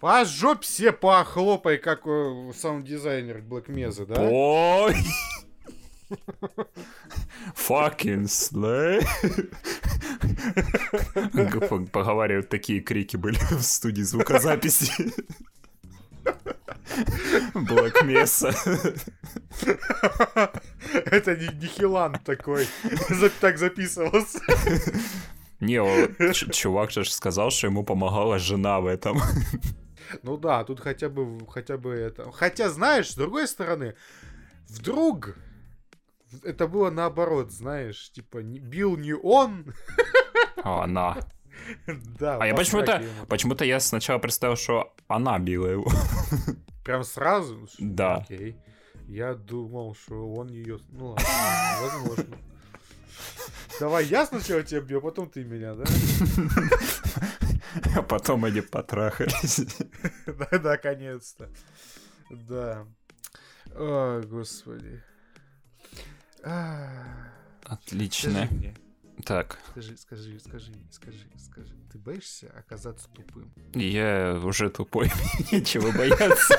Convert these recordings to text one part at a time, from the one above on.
По жопе все похлопай, как э, саунд-дизайнер Black Mesa, да? Ой! Fucking slay. Поговаривают, такие крики были в студии звукозаписи. Black Mesa. Это не Нихилан такой. Так записывался. Не, чувак же сказал, что ему помогала жена в этом. Ну да, тут хотя бы, хотя бы это. Хотя, знаешь, с другой стороны, вдруг это было наоборот, знаешь, типа не- бил не он, А она. да. А я по почему-то, почему-то я сначала представил, что она била его. Прям сразу? Да. Окей. Я думал, что он ее... Ну ладно, возможно. Давай я сначала тебя бью, а потом ты меня, да? А потом они потрахались. Да, наконец-то. Да. О, господи. А, Отлично. Скажи мне, Так, скажи, скажи, скажи, скажи, скажи. Ты боишься оказаться тупым? я уже тупой, нечего бояться.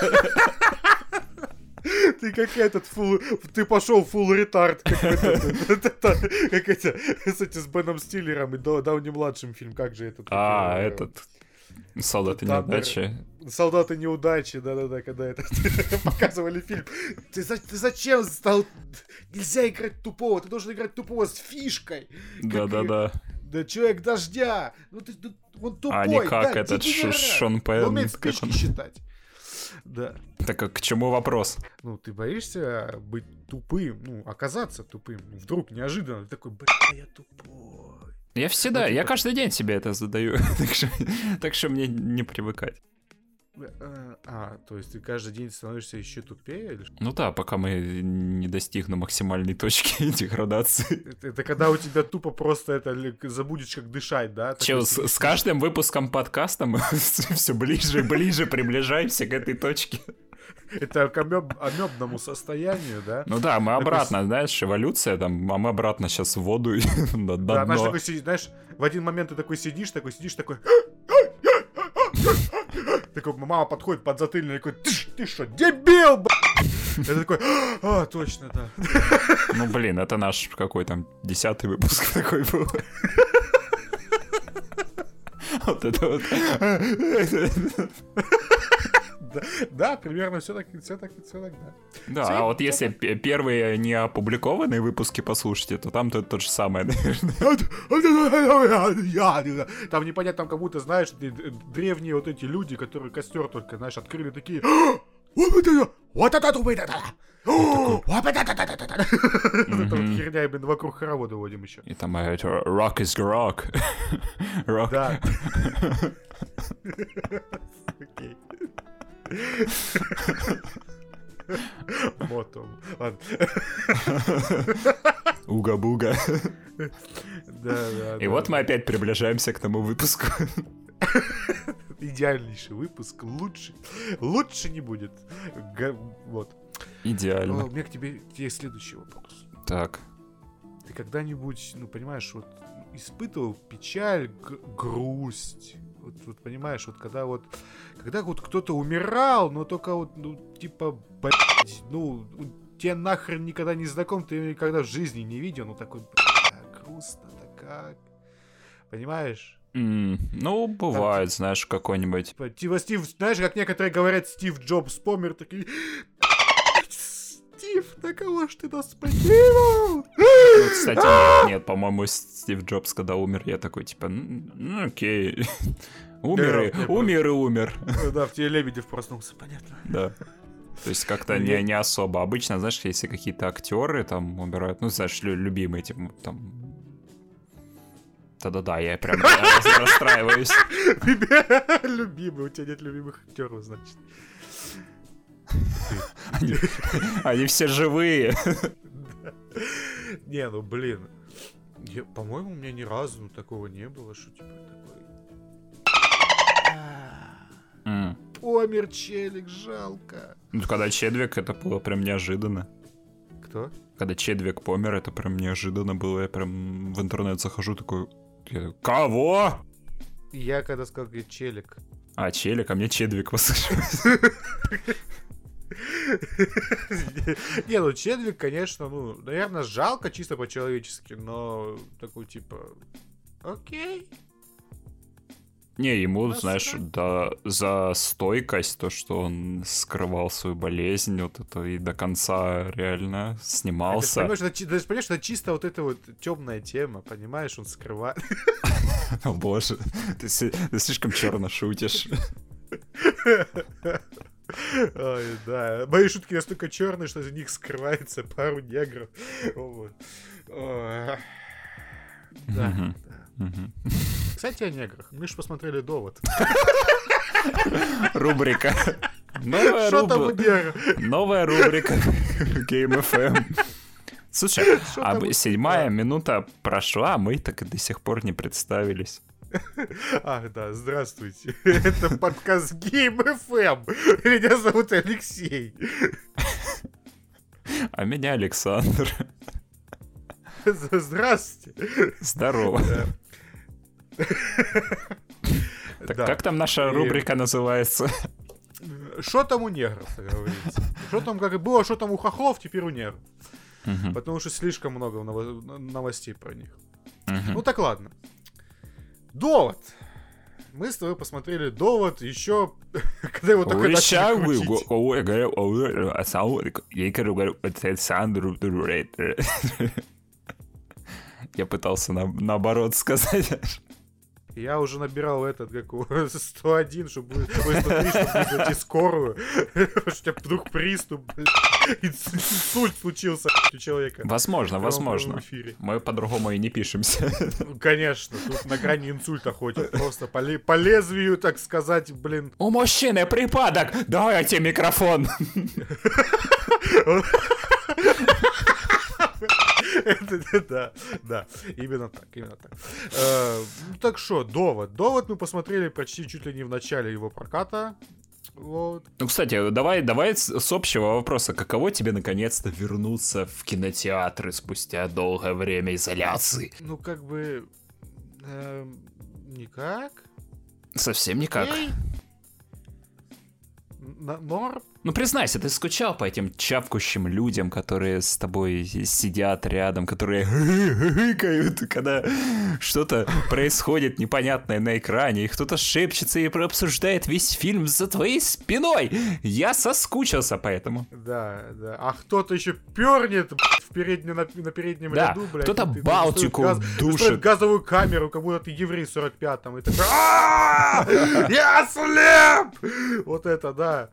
Ты как этот фул... Ты пошел фул ретард, как эти, с этим, с Беном Стиллером и Дау- Дауни-младшим фильм, как же этот? А, э, этот... Солдаты неудачи. Солдаты неудачи, да-да-да, когда это показывали фильм. Ты, за- ты зачем стал... Нельзя играть тупого, ты должен играть тупого с фишкой. Да-да-да. Да человек дождя. Ну ты, ты- он тупой. А не как да, этот. Шон Он Пенн. умеет он- считать. Да. Так к чему вопрос? Ну, ты боишься быть тупым, ну, оказаться тупым. Ну, Вдруг неожиданно ты такой, бля, я тупой. Я всегда, Ну, я каждый день себе это задаю, так что, так что мне не привыкать. Э, А, то есть ты каждый день становишься еще тупее? Или? Ну да, пока мы не достигнем максимальной точки деградации. Это, это когда у тебя тупо просто это забудешь, как дышать, да? Такой Че, с, сидишь, с каждым выпуском подкаста мы все ближе и ближе приближаемся к этой точке. Это к амеб- амебному состоянию, да? Ну да, мы Такой обратно, знаешь, эволюция, там, а мы обратно сейчас в воду Да, такой знаешь, в один момент ты такой сидишь, такой сидишь, такой... Такой, мама подходит под затыльник, такой, ты, что, дебил, б***?» Я такой, а, точно, да. Ну блин, это наш какой там десятый выпуск такой был. Вот это вот. Да, примерно все так, все так, все так, да. Да, а вот если первые не опубликованные выпуски послушайте, то там то, то же самое, наверное. Там непонятно, там как будто, знаешь, древние вот эти люди, которые костер только, знаешь, открыли такие... Вот это, вот это, вот это, вот это, вот это, вот херня, именно вокруг хоровода водим еще. И там это rock is rock. Rock. Да. Окей. Мотом. Ладно. Уга-буга. Да, да. И вот мы опять приближаемся к тому выпуску. Идеальнейший выпуск. Лучше. Лучше не будет. Га- Вот. О, У Идеально. меня к тебе, к тебе следующий вопрос. Так. Ты когда-нибудь, ну, понимаешь, вот испытывал печаль, г- грусть? Вот, вот понимаешь, вот когда вот, когда вот кто-то умирал, но только вот, ну, типа, блядь, ну, тебе нахрен никогда не знаком, ты его никогда в жизни не видел, ну, такой, бля, грустно-то как. Понимаешь? М, Ну, бывает, знаешь, какой-нибудь. Типа, типа Стив, знаешь, как некоторые говорят, Стив Джобс помер, такие, Стив, на кого ж ты нас покинул? Ну, кстати, нет, нет, по-моему, Стив Джобс, когда умер, я такой, типа, «М, ну, окей. Умер и умер и умер. Да, в тебе Лебедев проснулся, понятно. Да. То есть как-то не, не особо. Обычно, знаешь, если какие-то актеры там умирают, ну, знаешь, лю- любимые, типа, там... Да-да-да, я прям расстраиваюсь. Любимый, у тебя нет любимых актеров, значит. Они, все живые. Не, ну блин. По-моему, у меня ни разу такого не было, что типа такой. «А, М. Помер челик, жалко. Ну, когда Чедвик, это было прям неожиданно. Кто? Когда Чедвик помер, это прям неожиданно было. Я прям в интернет захожу такой... я такой, Кого? Я когда сказал, говорит, челик. А, челик, а мне Чедвик послышалось. Не, ну Чедвик, конечно, ну, наверное, жалко чисто по-человечески, но такой типа, окей. Не, ему, Ну, знаешь, да. за стойкость, то, что он скрывал свою болезнь, вот это и до конца реально А Ты снимался. понимаешь, это, ты же понимаешь, что это чисто вот эта вот темная тема, понимаешь, он скрывает. О боже, ты слишком черно шутишь. Ой, да. Мои шутки настолько черные, что из них скрывается пару негров. Вот. Да. Кстати, о неграх. Мы же посмотрели довод. Рубрика. Новая, у руб-? Новая рубрика Game FM. Слушай, а седьмая минута прошла, а мы так и до сих пор не представились. Ах, да, здравствуйте. Это подкаст Game FM. Меня зовут Алексей. А меня Александр. Здравствуйте. Здорово. Так Да. как там наша И- рубрика называется? Что там у негров, как говорится? Что там, как и было, что там у хохлов, теперь у негров. Потому что слишком много ново- новостей про них. Ну так ладно. Довод. Мы с тобой посмотрели довод еще, когда его только начали крутить. Я пытался на- наоборот сказать. Я уже набирал этот, как его, 101, чтобы... Ой, 103, чтобы вызвать и скорую. Потому что у тебя вдруг приступ, блядь. Инсульт случился у человека. Возможно, возможно. Мы по-другому и не пишемся. Ну, конечно, тут на грани инсульта ходит. Просто по, по лезвию, так сказать, блин. У мужчины припадок! Давайте микрофон! Да, да, именно так, именно так. Э, ну, Так что, довод. Довод мы посмотрели почти чуть ли не в начале его проката. Вот. Ну, кстати, давай, давай с, общего вопроса. Каково тебе наконец-то вернуться в кинотеатры спустя долгое время изоляции? Ну, как бы... эм, никак. Совсем никак. Н- Норм. Ну, признайся, ты скучал по этим чапкущим людям, которые с тобой сидят рядом, которые гыкают, когда что-то происходит непонятное на экране, и кто-то шепчется и обсуждает весь фильм за твоей спиной. Я соскучился по этому. Да, да. А кто-то еще пернет в переднем, на, на переднем Да, ряду, блядь. кто-то Балтику газ- душит. газовую камеру, как будто ты еврей в 45-м. И такой, «А, Я слеп! Вот это, да.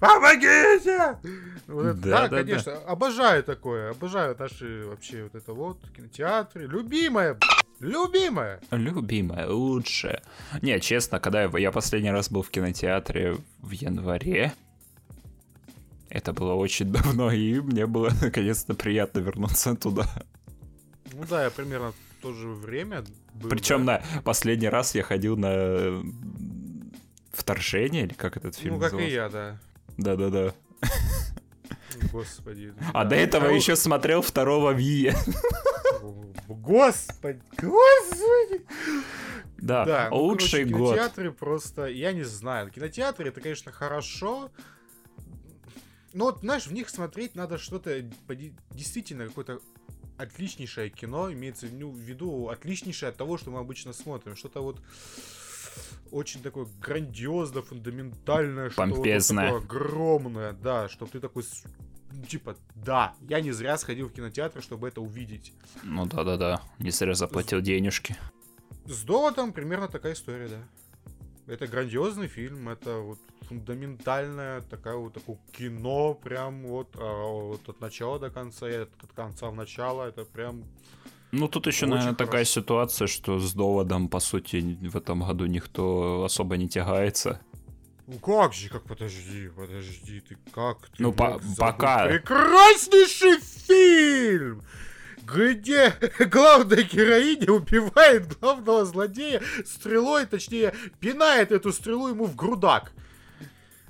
Помогите! Вот это, Да, да, да, конечно, обожаю такое, обожаю наши вообще вот это вот кинотеатры. Любимая, любимая. Любимая, лучшая. Не, честно, когда я, я последний раз был в кинотеатре в январе, это было очень давно, и мне было наконец-то приятно вернуться туда. Ну да, я примерно в то же время был. Причем да. на последний раз я ходил на вторжение, или как этот фильм Ну, как и назывался? я, да. Да-да-да. Господи. А да. до этого еще смотрел второго Вия. Господи, господи. Да, Да, ну, лучший короче, год. Кинотеатры просто, я не знаю. Кинотеатры это, конечно, хорошо. Но вот, знаешь, в них смотреть надо что-то действительно какое-то отличнейшее кино, имеется виду- в виду отличнейшее от того, что мы обычно смотрим. Что-то вот очень такое грандиозно, фундаментальное, что-то вот Помпезное. такое огромное, да, чтобы ты такой, с- ну, типа, да, я не зря сходил в кинотеатр, чтобы это увидеть. Ну да-да-да, не зря заплатил денежки. С доводом примерно такая история, да. Это грандиозный фильм, это вот фундаментальное такая вот такое кино, прям вот, а, вот от начала до конца, от конца в начало, это прям Ну, тут еще, Очень наверное, такая хорошо. ситуация, что с доводом, по сути, в этом году никто особо не тягается. Ну как же, как подожди, подожди, ты как ты Ну, по- пока. Прекраснейший фильм! Где главная героиня убивает главного злодея стрелой, точнее, пинает эту стрелу ему в грудак.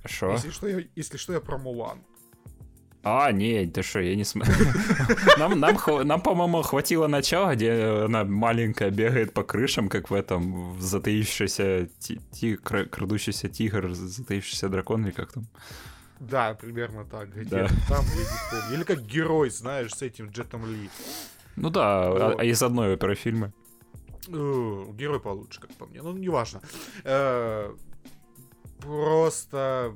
Хорошо. Если что, я, если что, я про Мулан. А, не, ты что, я не смотрю. Нам, нам, нам, по-моему, хватило начала, где она маленькая бегает по крышам, как в этом в затаившийся ти, крадущийся тигр, затаившийся дракон, или как там. Да, примерно так. Где да. там, я не помню. Или как герой, знаешь, с этим Джетом Ли. Ну да, а, а из одной оперы фильма. Э, герой получше, как по мне. Ну, неважно. Э, просто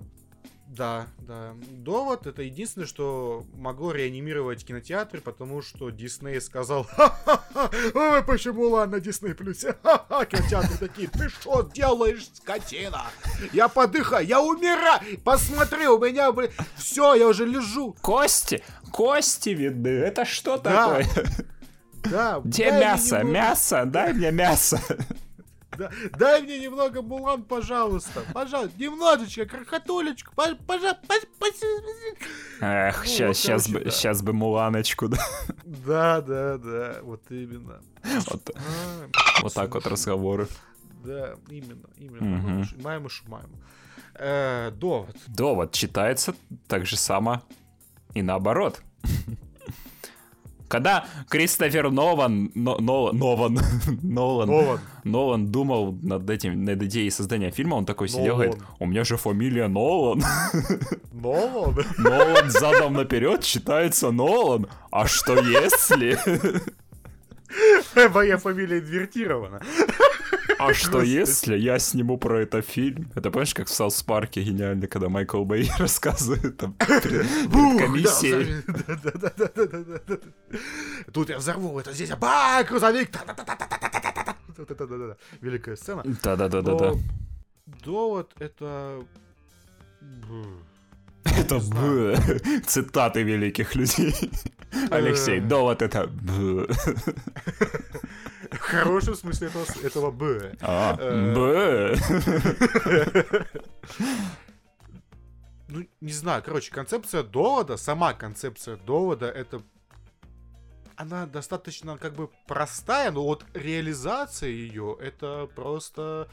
да, да. Довод это единственное, что могло реанимировать кинотеатры, потому что Дисней сказал, ха-ха-ха, ой, почему ладно, Дисней плюсе, ха-ха, кинотеатры такие, ты что делаешь, скотина? Я подыхаю, я умираю, посмотри, у меня, блин, все, я уже лежу. Кости, кости видны, это что да. такое? Да. Где мясо, мясо, дай мне мясо. Да, дай мне немного Мулан, пожалуйста. Пожалуйста, немножечко, крохотулечку. Пожалуйста. Эх, сейчас, сейчас, бы, сейчас бы Муланочку, да? Да, да, да, вот именно. Вот, а, вот так вот разговоры. Да, именно, именно. Угу. Маем и шумаем. Э, довод. Довод читается так же само и наоборот. Когда Кристофер Нован, но, но, Нован, Нолан, Нолан. Нолан думал над этим, над идеей создания фильма, он такой сидел, Нолан. говорит, у меня же фамилия Нолан. Нолан? Нолан задом наперед считается Нолан. А что если... Моя фамилия инвертирована. А что если я сниму про это фильм? Это помнишь, как в South Park е гениально, когда Майкл Бэй рассказывает там перед комиссией. Тут я взорву, это здесь, ба, грузовик. Великая сцена. Да-да-да-да-да. Довод это... Это цитаты великих людей. Алексей, довод это в хорошем смысле этого, этого Б. А, э, Б. Ну, не знаю, короче, концепция довода, сама концепция довода, это она достаточно как бы простая, но вот реализация ее, это просто...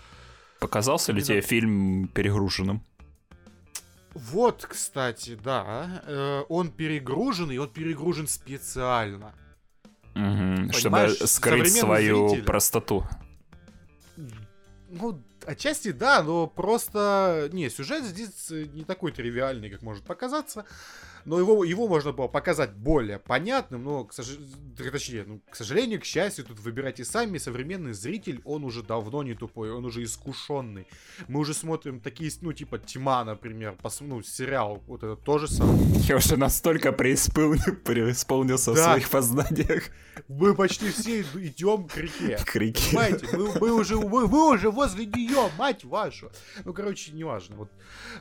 Показался ли тебе фильм перегруженным? Вот, кстати, да. Э, он перегружен, и он перегружен специально. Угу, чтобы скрыть свою зрителя. простоту. Ну, отчасти да, но просто... Не, сюжет здесь не такой тривиальный, как может показаться но его, его можно было показать более понятным, но, к, сож... точнее, ну, к сожалению, к счастью, тут выбирайте сами, современный зритель, он уже давно не тупой, он уже искушенный. Мы уже смотрим такие, ну, типа Тьма, например, пос... ну, сериал, вот это тоже самое. Я уже настолько преисполнил, преисполнился да. в своих познаниях. Мы почти все идем к реке. К реке. Понимаете, мы, мы, уже, мы, мы уже возле нее, мать вашу. Ну, короче, неважно. Вот,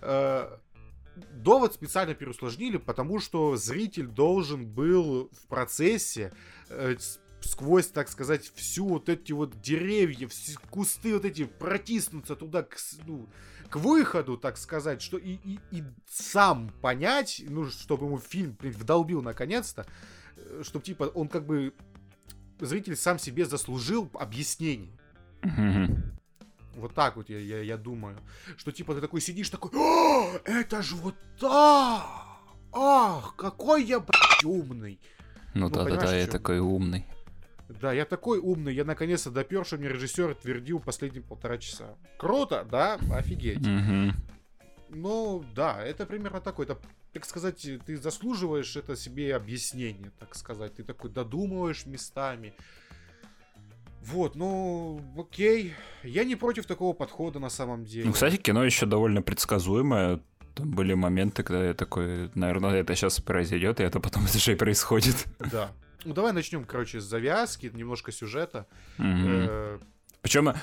э, довод специально переусложнили, потому что зритель должен был в процессе э, сквозь, так сказать, всю вот эти вот деревья, все кусты вот эти протиснуться туда к, ну, к выходу, так сказать, что и, и, и сам понять, ну, чтобы ему фильм блин, вдолбил наконец-то, э, чтобы типа он как бы зритель сам себе заслужил объяснение. Вот так вот я, я, я думаю. Что типа ты такой сидишь, такой, О, это же вот так! Ах, какой я, блядь, умный. Ну, ну да-да-да, я такой умный. Да, я такой умный, я наконец-то допер, что мне режиссер твердил последние полтора часа. Круто, да? Офигеть. Ну, да, это примерно такой, это, так сказать, ты заслуживаешь это себе объяснение, так сказать. Ты такой додумываешь местами. Вот, ну, окей. Я не против такого подхода на самом деле. Ну, кстати, кино еще довольно предсказуемое. Там были моменты, когда я такой, наверное, это сейчас произойдет, и это потом это и происходит. Да. Ну, давай начнем, короче, с завязки, немножко сюжета. Причем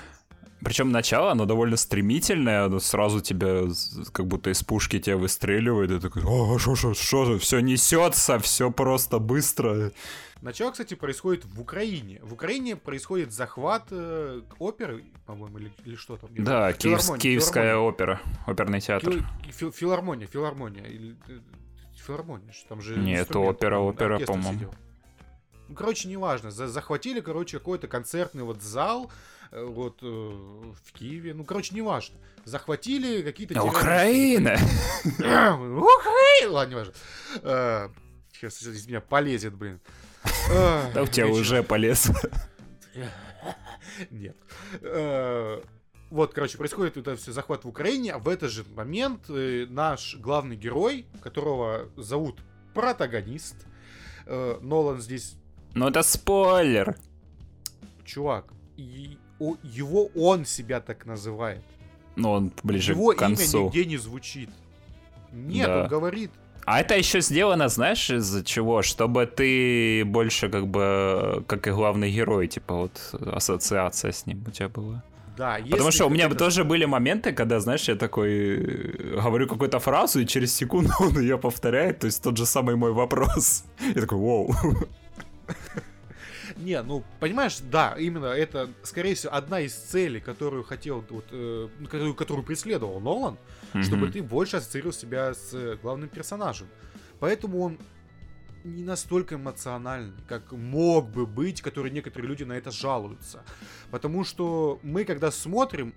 причем начало, оно довольно стремительное, оно сразу тебя, как будто из пушки тебя выстреливает, и такой, о, что, что, что, все несется, все просто быстро. Начало, кстати, происходит в Украине. В Украине происходит захват э, оперы, по-моему, или, или что там. Да, Киевс, Киевская филармония. опера, оперный театр. Фил, филармония, филармония. Э, филармония, там же... Нет, это опера, опера, по-моему. Ну, короче, неважно. За захватили, короче, какой-то концертный вот зал, Э, вот э, в Киеве, ну, короче, неважно. Захватили какие-то... Украина! Украина! Ладно, не важно. Э, Сейчас из меня полезет, блин. Да у тебя уже полез. Нет. Э, Вот, короче, происходит это все захват в Украине, а в этот же момент э, наш главный герой, которого зовут протагонист, э, Нолан здесь, Ну это спойлер. чувак, и его он себя так называет. Ну он ближе его к концу. имя нигде не звучит. Нет, Да. он говорит, А это еще сделано, знаешь, из-за чего? Чтобы ты больше как бы, как и главный герой, типа вот ассоциация с ним у тебя была. да, Потому что у меня хотите- тоже были моменты, когда, знаешь, я такой э, говорю какую-то фразу, и через секунду он ее повторяет, то есть тот же самый мой вопрос. Я такой, вау. Не, ну, понимаешь, да, именно это, скорее всего, одна из целей, которую хотел, вот, э, ну, которую, которую преследовал Нолан, чтобы Мгм. ты больше ассоциировал себя с э, главным персонажем. Поэтому он не настолько эмоциональный, как мог бы быть, который некоторые люди на это жалуются. Потому что мы, когда смотрим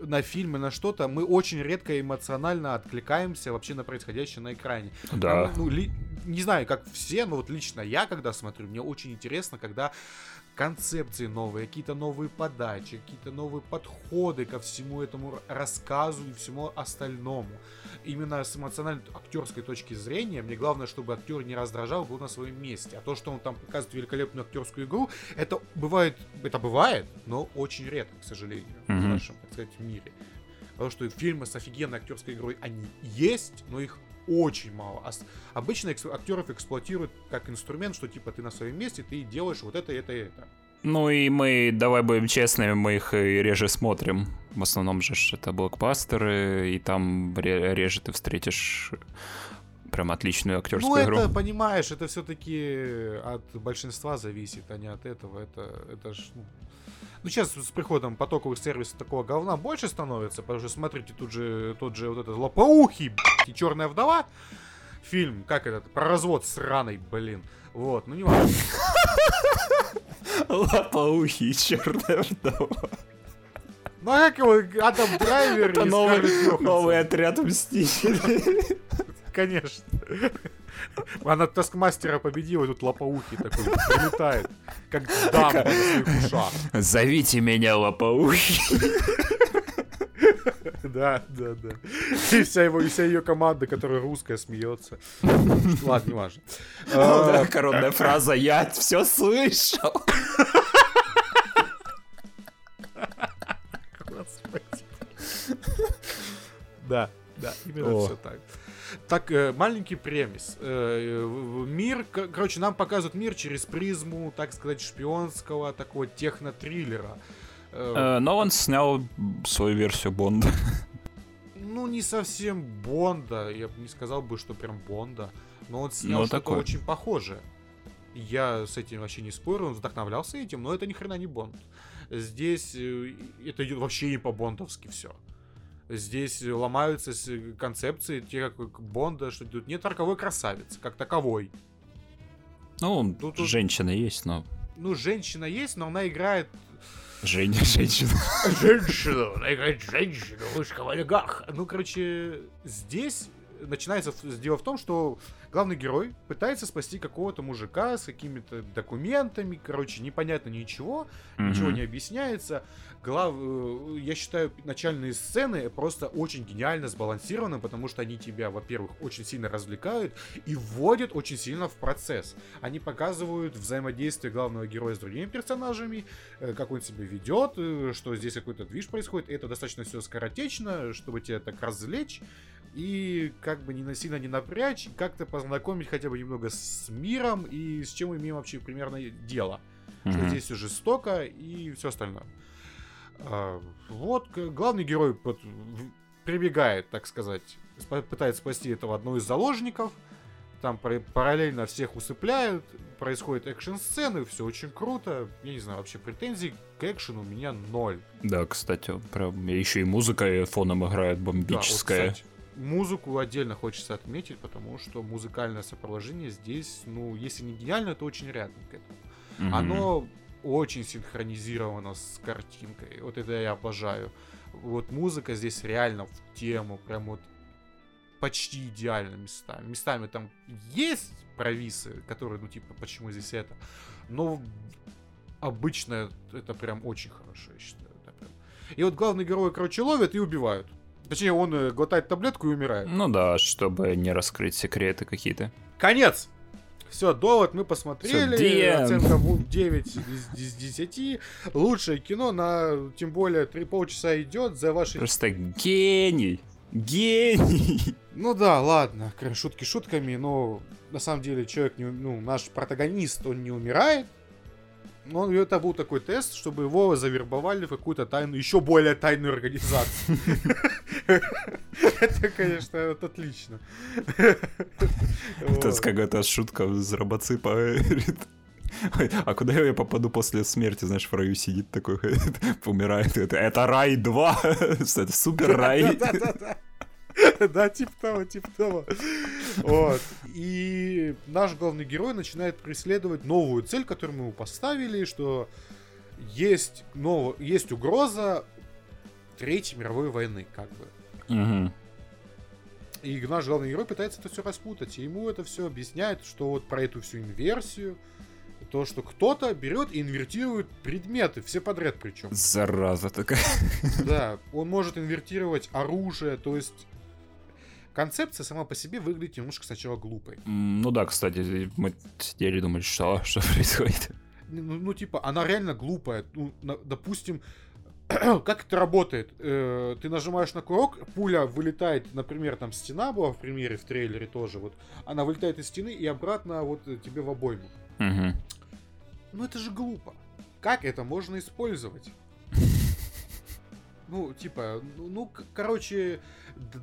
на фильмы, на что-то, мы очень редко эмоционально откликаемся вообще на происходящее на экране. Да. Нам, ну, ли- не знаю, как все, но вот лично я, когда смотрю, мне очень интересно, когда концепции новые, какие-то новые подачи, какие-то новые подходы ко всему этому рассказу и всему остальному. Именно с эмоциональной актерской точки зрения, мне главное, чтобы актер не раздражал, был на своем месте. А то, что он там показывает великолепную актерскую игру, это бывает, это бывает, но очень редко, к сожалению, в Мгм. нашем, так сказать, мире. Потому что фильмы с офигенной актерской игрой, они есть, но их очень мало. А обычно актеров эксплуатируют как инструмент, что типа ты на своем месте, ты делаешь вот это, это, это. Ну и мы, давай будем честными, мы их и реже смотрим. В основном же это блокбастеры, и там ре- реже ты встретишь прям отличную актерскую ну, игру. это, понимаешь, это все-таки от большинства зависит, а не от этого. Это, это ж, ну... Ну, сейчас с приходом потоковых сервисов такого говна больше становится, потому что, смотрите, тут же тот же вот этот лопоухий, и черная вдова, фильм, как этот, про развод сраный, блин. Вот, ну не важно. Лопоухий, черная вдова. Ну а как его Адам Драйвер Это и новый, новый отряд мстителей. Конечно. Она Таскмастера победила, и тут лопоухий такой прилетает, как дамба на своих ушах. Зовите меня лопоухий. Да, да, да. И вся его, и вся ее команда, которая русская, смеется. Ладно, не важно. А, Коронная фраза «Я все слышал». Господи. Да, да, именно все так. Так, э, маленький премис. Э, Мир, короче, нам показывают мир через призму, так сказать, шпионского такого технотриллера. Э, Но он снял свою версию Бонда. Ну, не совсем Бонда. Я бы не сказал бы, что прям Бонда. Но он снял Ну, что-то такое. очень похожее. Я с этим вообще не спорю, он вдохновлялся этим, но это ни хрена не Бонд. Здесь это идет вообще не по-бондовски все. Здесь э, ломаются с- концепции, те как Бонда, что тут нет роковой красавицы, как таковой. Ну, Тут- тут- женщина есть, но... Ну, женщина есть, но она играет Женя, женщина. женщину, она играет женщину, вышка в олигарх. Ну, короче, здесь начинается дело в том, что главный герой пытается спасти какого-то мужика с какими-то документами, короче, непонятно ничего, ничего Мгм. не объясняется. Глав... э, Я считаю, начальные сцены просто очень гениально сбалансированы, потому что они тебя, во-первых, очень сильно развлекают и вводят очень сильно в процесс. Они показывают взаимодействие главного героя с другими персонажами, э, как он себя ведет, э, что здесь какой-то движ происходит. Это достаточно все скоротечно, чтобы тебя так развлечь и как бы не насильно не напрячь, как-то познакомить хотя бы немного с миром и с чем мы имеем вообще примерно дело что Мгм. здесь все жестоко и все остальное. А, вот главный герой в- прибегает, так сказать, спа- пытается спасти этого одного из заложников. Там пара- параллельно всех усыпляют, происходят экшн-сцены, все очень круто. Я не знаю, вообще претензий к экшену у меня ноль. Да, кстати, прям еще и музыка фоном играет Да, вот, бомбическая. кстати, музыку отдельно хочется отметить, потому что музыкальное сопровождение здесь, ну, если не гениально, то очень рядом к этому. Мгм. Оно очень синхронизировано с картинкой. Вот это я обожаю. Вот музыка здесь реально в тему. Прям вот почти идеально местами. Местами там есть провисы, которые, ну, типа, почему здесь это. Но обычно это прям очень хорошо, я считаю. Прям. И вот главный герой, короче, ловят и убивают. Точнее, он э, глотает таблетку и умирает. Ну да, чтобы не раскрыть секреты какие-то. Конец! Все, довод мы посмотрели. Всё, Оценка 9 из, из 10. Лучшее кино на, тем более, 3 полчаса идет за ваши... Просто гений! Гений! Ну да, ладно, шутки шутками, но на самом деле человек, не, ну, наш протагонист, он не умирает. Но это был такой тест, чтобы его завербовали в какую-то тайную, еще более тайную организацию. Это, конечно, это отлично. Это какая-то шутка с робоципа. А куда я попаду после смерти? Знаешь, в раю сидит такой, умирает. Это рай 2. Это супер рай. Да, типа того, типа того. Вот. И наш главный герой начинает преследовать новую цель, которую мы ему поставили, что есть, нов... есть угроза Третьей мировой войны, как бы. Угу. И наш главный герой пытается это все распутать. И ему это все объясняет, что вот про эту всю инверсию, то, что кто-то берет и инвертирует предметы, все подряд причем. Зараза такая. Да, он может инвертировать оружие, то есть концепция сама по себе выглядит немножко сначала глупой. Ну да, кстати, мы сидели и думали, что, что происходит. Ну, ну, типа, она реально глупая. Ну, на, допустим, как это работает? Э, ты нажимаешь на курок, пуля вылетает, например, там стена была в примере, в трейлере тоже, вот. Она вылетает из стены и обратно вот тебе в обойму. Угу. Ну это же глупо. Как это можно использовать? Ну, типа, ну, ну короче,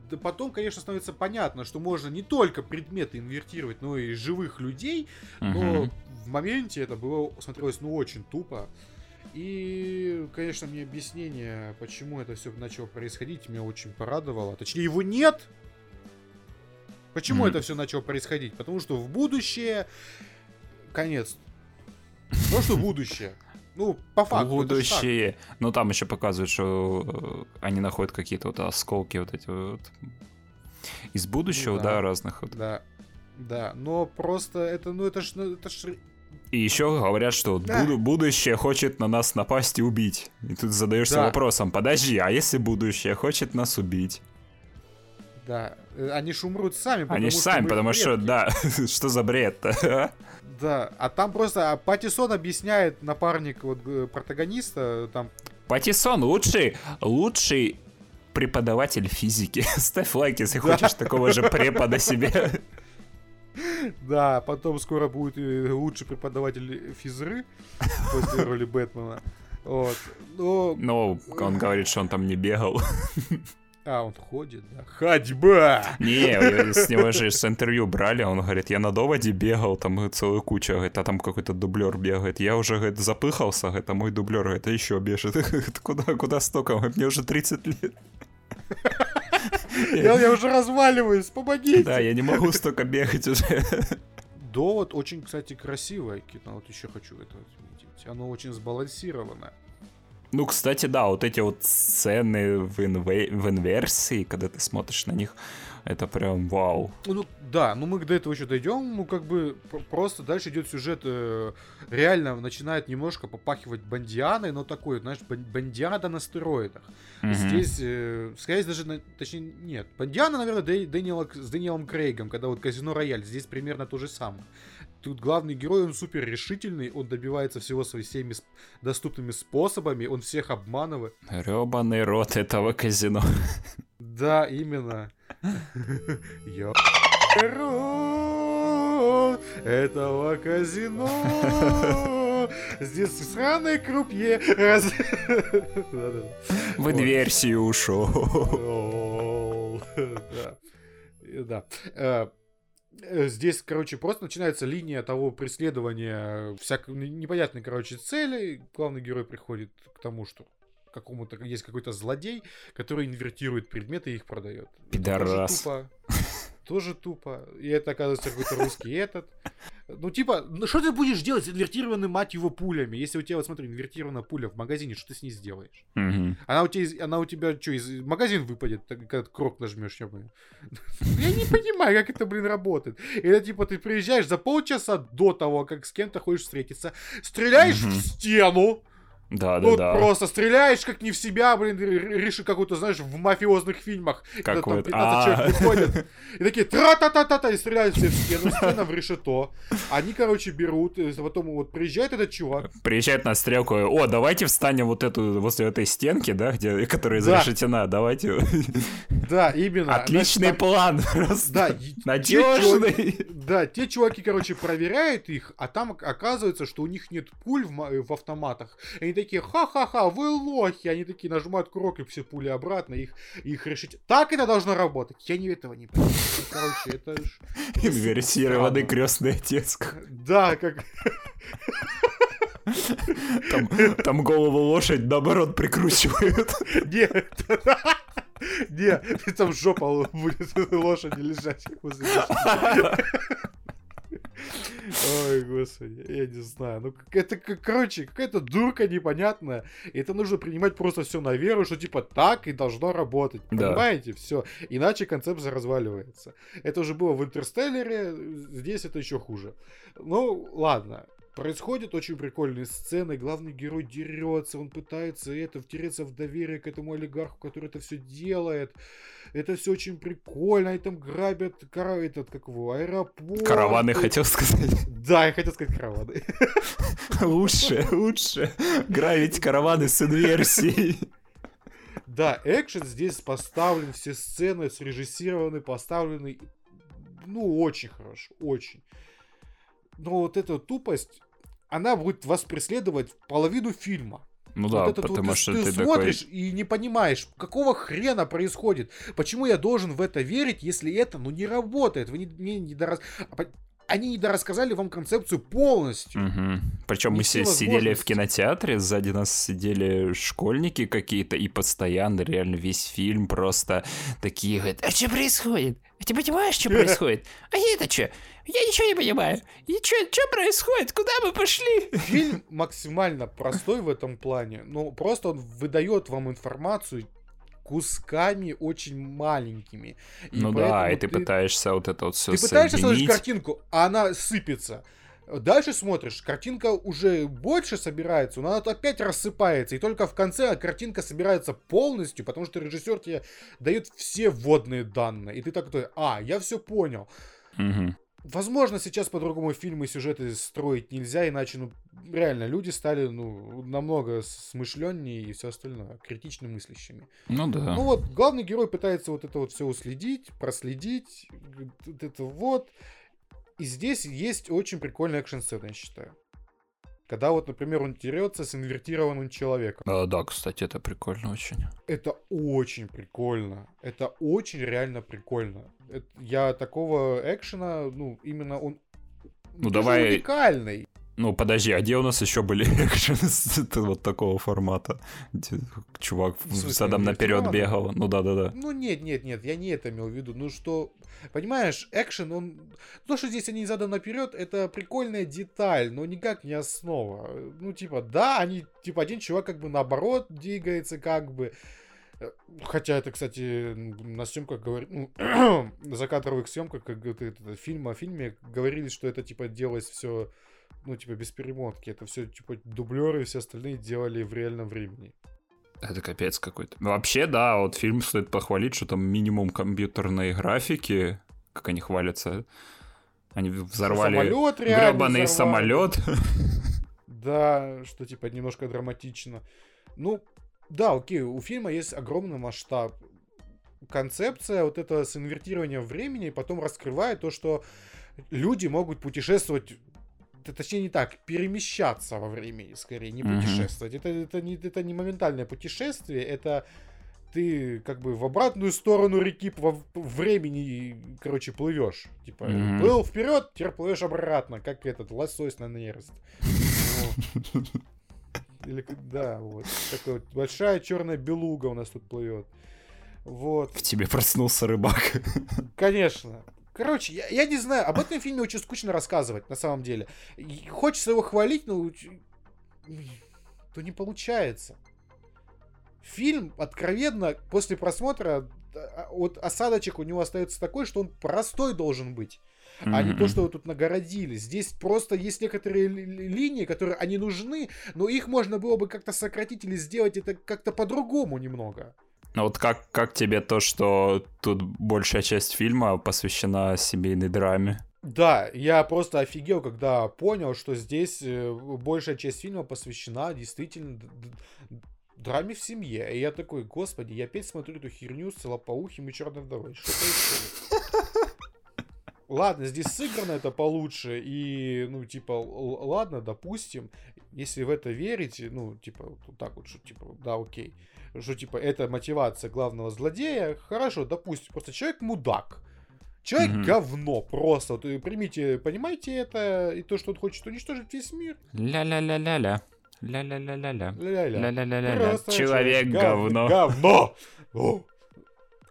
да потом, конечно, становится понятно, что можно не только предметы инвертировать, но и живых людей, но в моменте это было смотрелось, ну, очень тупо. И, конечно, мне объяснение, почему это все начало происходить, меня очень порадовало. Точнее, его нет. Почему Мгм. это все начало происходить? Потому что в будущее... Конец. Ну что будущее? Ну, по факту. Будущее. Ну там еще показывают, что э, они находят какие-то вот осколки вот эти вот из будущего, да. да. разных вот. Да. Да, но просто это, ну это ж, ну, это ж И еще говорят, что Да. буду- будущее хочет на нас напасть и убить. И тут задаешься Да. вопросом, подожди, а если будущее хочет нас убить? Да, они ж умрут сами, потому Они ж что сами, потому что, да, что за бред-то? Да, а там просто а, Паттисон объясняет напарник вот протагониста, там, Патисон лучший, лучший преподаватель физики. Ставь лайк, если Да. хочешь такого же препода себе. да, потом скоро будет и лучший преподаватель физры после роли Бэтмена. Вот. Но... Но он говорит, что он там не бегал. А, он ходит, да. Ходьба! Не, с него же с интервью брали, он говорит, я на доводе бегал, там целую кучу, говорит, а там какой-то дублер бегает. Я уже, говорит, запыхался, говорит, а мой дублер, говорит, а еще бежит. Куда, куда столько? Мне уже 30 лет. Я, я уже разваливаюсь, помогите! Да, я не могу столько бегать уже. Довод очень, кстати, красивое кино. Вот еще хочу это отметить. Оно очень сбалансированное. Ну, кстати, да, вот эти вот сцены в, инве- в инверсии, когда ты смотришь на них, это прям вау. Ну да, ну мы до этого еще дойдем, ну как бы просто дальше идет сюжет, э, реально начинает немножко попахивать бандианой, но такой, знаешь, бан- бандиада на стероидах. Мгм. Здесь, э, скорее даже, на- точнее, нет, бандиана, наверное, Дэ- Дэниела с Дэниелом Крейгом, когда вот казино Рояль, здесь примерно то же самое. Тут главный герой, он супер решительный, он добивается всего своими всеми доступными способами, он всех обманывает. Рёбаный рот этого казино. Да, именно. Я рот этого казино. Здесь сраный крупье. Раз-. В инверсию ушел. О, Да. Э, Да. Э, Здесь, короче, просто начинается линия того преследования всякой непонятной, короче, цели. Главный герой приходит к тому, что какому-то есть какой-то злодей, который инвертирует предметы и их продает. Пидорас. Тоже тупо. Тоже тупо. И это, оказывается, какой-то русский этот. Ну, типа, ну, что ты будешь делать с инвертированным, мать его, пулями? Если у тебя, вот смотри, инвертированная пуля в магазине, что ты с ней сделаешь? Мгм. Она у тебя, она у тебя что, из магазин выпадет, когда крок нажмешь, я Я не понимаю, как это, блин, работает. Это типа ты приезжаешь за полчаса до того, как с кем-то хочешь встретиться, стреляешь в стену, Да, ну, да, да. просто стреляешь как не в себя, блин, реши какую-то, знаешь, в мафиозных фильмах, когда Как там вот, 15 человек а. выходят, и такие тра-та-та-та-та, и стреляют все в стену, стена в решето. Они, короче, берут, и потом вот приезжает этот чувак, Приезжает на стрелку, о, давайте встанем вот эту, возле этой стенки, да, где, которая Да. зарешетена, давайте. да, именно. Отличный Значит, план, просто. Да, чуваки- Надежный. Да, те чуваки, короче, проверяют их, а там оказывается, что у них нет пуль в, ма- э, в автоматах. И они такие, ха-ха-ха, вы лохи. Они такие нажимают курок и все пули обратно, их, их решить. Так это должно работать. Я не этого не понимаю. Ну, Короче, это ж... Инверсированный крестный отец. Да, как... Там, там голову лошадь, наоборот, прикручивают. Нет. Нет, там жопа будет лошади лежать. Ой, господи, я не знаю. Ну, это, короче, какая-то дурка непонятная. И это нужно принимать просто все на веру, что типа так и должно работать. Да. Понимаете? Все. Иначе концепция разваливается. Это уже было в Интерстеллере, здесь это еще хуже. Ну, ладно. Происходят очень прикольные сцены, главный герой дерется, он пытается это втереться в доверие к этому олигарху, который это все делает. Это все очень прикольно, они там грабят кара- этот, как его, аэропорт. Караваны хотел сказать. Да, я хотел сказать караваны. Лучше, лучше. Гравить караваны с инверсией. Да, экшен здесь поставлен, все сцены срежиссированы, поставлены, ну, очень хорошо, очень. Но вот эта тупость, она будет вас преследовать половину фильма. Ну Вот да, этот вот потому ты, что ты ты такой... смотришь и не понимаешь, какого хрена происходит. Почему я должен в это верить, если это, ну, не работает? Вы не, мне не дорас... Они не дорассказали вам концепцию полностью. Причем Не мы сидели в кинотеатре, сзади нас сидели школьники какие-то, и постоянно реально весь фильм просто такие говорят, а что происходит? А ты понимаешь, что происходит? А я это что? Я ничего не понимаю. И что, что происходит? Куда мы пошли? Фильм максимально простой в этом плане, но просто он выдает вам информацию кусками очень маленькими. И ну да, и поэтому ты, пытаешься вот это вот все Ты пытаешься соединить. картинку, а она сыпется. Дальше смотришь, картинка уже больше собирается, но она опять рассыпается. И только в конце картинка собирается полностью, потому что режиссер тебе дает все вводные данные. И ты такой, а, я все понял. Мгм. Возможно, сейчас по-другому фильмы и сюжеты строить нельзя, иначе, ну, реально, люди стали, ну, намного смышленнее и все остальное, критично мыслящими. Ну да. Ну вот, главный герой пытается вот это вот все уследить, проследить, вот это вот. И здесь есть очень прикольная экшн-сцена, я считаю. Когда вот, например, он дерется с инвертированным человеком. А, да, кстати, это прикольно очень. Это очень прикольно. Это очень реально прикольно. Это- я такого экшена, ну, именно он... Ну, давай- уникальный. Ну, подожди, а где у нас еще были экшены вот такого формата? Где чувак смысле, задом наперед бегал. Ну да, да, да. Ну, нет, нет, нет, я не это имел в виду. Ну, что, понимаешь, экшен, он... То, что здесь они задом наперед, это прикольная деталь, но никак не основа. Ну, типа, да, они, типа, один чувак как бы наоборот двигается, как бы... Хотя это, кстати, на съемках говорит, ну, закадровых съемках, как это, это, фильм о фильме, говорили, что это, типа, делалось все, ну, типа, без перемотки. Это все, типа, дублеры и все остальные делали в реальном времени. Это капец какой-то. Ну, Вообще, да, вот фильм стоит похвалить, что там минимум компьютерной графики, как они хвалятся. Они взорвали Самолет гребаный самолет. Да, что типа немножко драматично. Ну, да, окей, у фильма есть огромный масштаб. Концепция вот это с инвертированием времени потом раскрывает то, что люди могут путешествовать точнее не так, перемещаться во времени, скорее, не путешествовать. Это, это, не, это не моментальное путешествие, это ты как бы в обратную сторону реки во времени, короче, плывешь. Типа, Мгм. плыл вперед, теперь плывешь обратно, как этот лосось на нерест. Или, да, вот. Такая вот большая черная белуга у нас тут плывет. Вот. В тебе проснулся рыбак. Конечно. Короче, я, я не знаю, об этом фильме очень скучно рассказывать, на самом деле. И хочется его хвалить, но то не получается. Фильм, откровенно, после просмотра, а, вот осадочек у него остается такой, что он простой должен быть. Mm-hmm. А не то, что вы тут нагородили. Здесь просто есть некоторые линии, которые они нужны, но их можно было бы как-то сократить или сделать это как-то по-другому немного. Ну вот как, как тебе то, что тут большая часть фильма посвящена семейной драме? Да, я просто офигел, когда понял, что здесь э, большая часть фильма посвящена действительно драме в семье. И я такой, господи, я опять смотрю эту херню с целопоухим и черной вдовой. Что происходит? Ладно, здесь сыграно это получше, и, ну, типа, ладно, допустим, если в это верите, ну, типа, вот так вот, что, типа, да, окей, что, типа, это мотивация главного злодея, хорошо, допустим, просто человек мудак, Человек mm-hmm. говно просто. Вот, примите, понимаете это, и то, что он хочет уничтожить весь мир. Ля-ля-ля-ля-ля. Ля-ля-ля-ля-ля. Ля-ля-ля-ля-ля. Человек говно. Говно!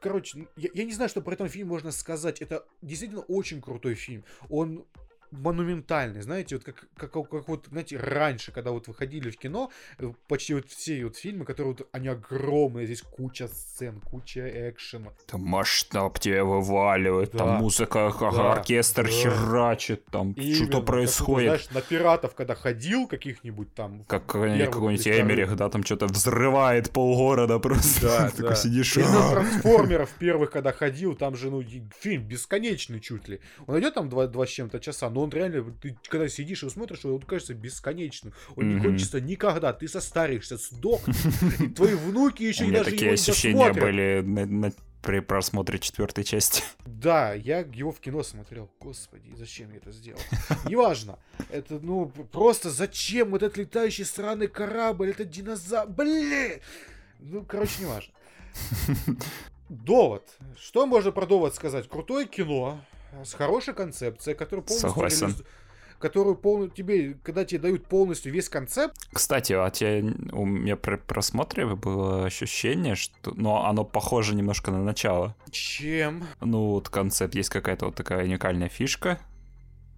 Короче, я, я не знаю, что про этот фильм можно сказать. Это действительно очень крутой фильм. Он монументальный, знаете, вот как, как, как вот, знаете, раньше, когда вот выходили в кино, э, почти вот все вот фильмы, которые вот, они огромные, здесь куча сцен, куча экшена. Там масштаб тебе вываливает, да, там музыка, да, оркестр да. херачит, там что-то происходит. Как, знаешь, на пиратов, когда ходил каких-нибудь там... Как какой-нибудь Эмерих, да, там что-то взрывает полгорода просто. Да, да. сидишь... И на трансформеров первых, когда ходил, там же, ну, фильм бесконечный чуть ли. Он идет там два, два с чем-то часа, но он реально, ты когда сидишь и смотришь, он кажется бесконечным. Он mm-hmm. не кончится никогда. Ты состаришься, сдохнешь. И твои внуки еще и даже такие ощущения были на, при просмотре четвертой части. Да, я его в кино смотрел. Господи, зачем я это сделал? Неважно. Это, ну, просто зачем вот этот летающий сраный корабль, этот динозавр, блин! Ну, короче, неважно. Довод. Что можно про довод сказать? Крутое кино, с хорошей концепцией, которая полностью Согласен. Реализ... которую полностью тебе, когда тебе дают полностью весь концепт. Кстати, а тебе, у меня при просмотре было ощущение, что, но оно похоже немножко на начало. Чем? Ну вот концепт есть какая-то вот такая уникальная фишка.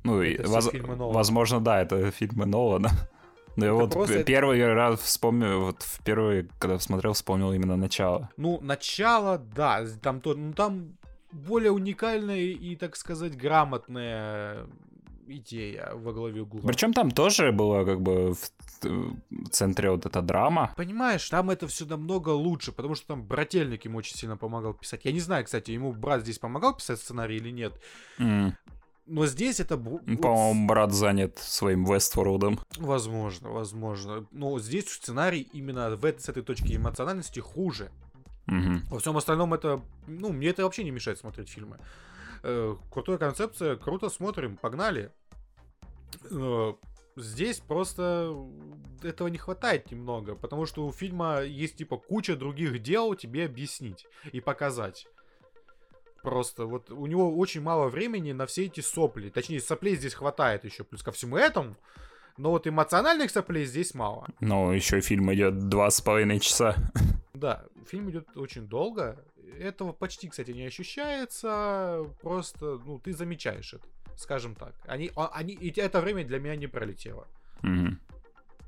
Ну это и воз... возможно, да, это фильмы Нолана. Ну и вот первый это... раз вспомнил, вот в первый, когда смотрел, вспомнил именно начало. Ну, начало, да, там то, ну там более уникальная и, так сказать, грамотная идея во главе угла. Причем там тоже была как бы в центре вот эта драма. Понимаешь, там это все намного лучше, потому что там брательник ему очень сильно помогал писать. Я не знаю, кстати, ему брат здесь помогал писать сценарий или нет. Mm. Но здесь это... По-моему, брат занят своим Вестворлдом. Возможно, возможно. Но здесь сценарий именно в, с этой точки эмоциональности хуже. Угу. Во всем остальном это, ну, мне это вообще не мешает смотреть фильмы. Э, крутая концепция, круто смотрим, погнали. Э, здесь просто этого не хватает немного, потому что у фильма есть типа куча других дел тебе объяснить и показать. Просто вот у него очень мало времени на все эти сопли. Точнее, соплей здесь хватает еще. Плюс ко всему этому. Но вот эмоциональных соплей здесь мало. Ну, еще фильм идет два с половиной часа. Да, фильм идет очень долго. Этого почти, кстати, не ощущается. Просто, ну, ты замечаешь это, скажем так. Они, а, они, и это время для меня не пролетело. Mm-hmm.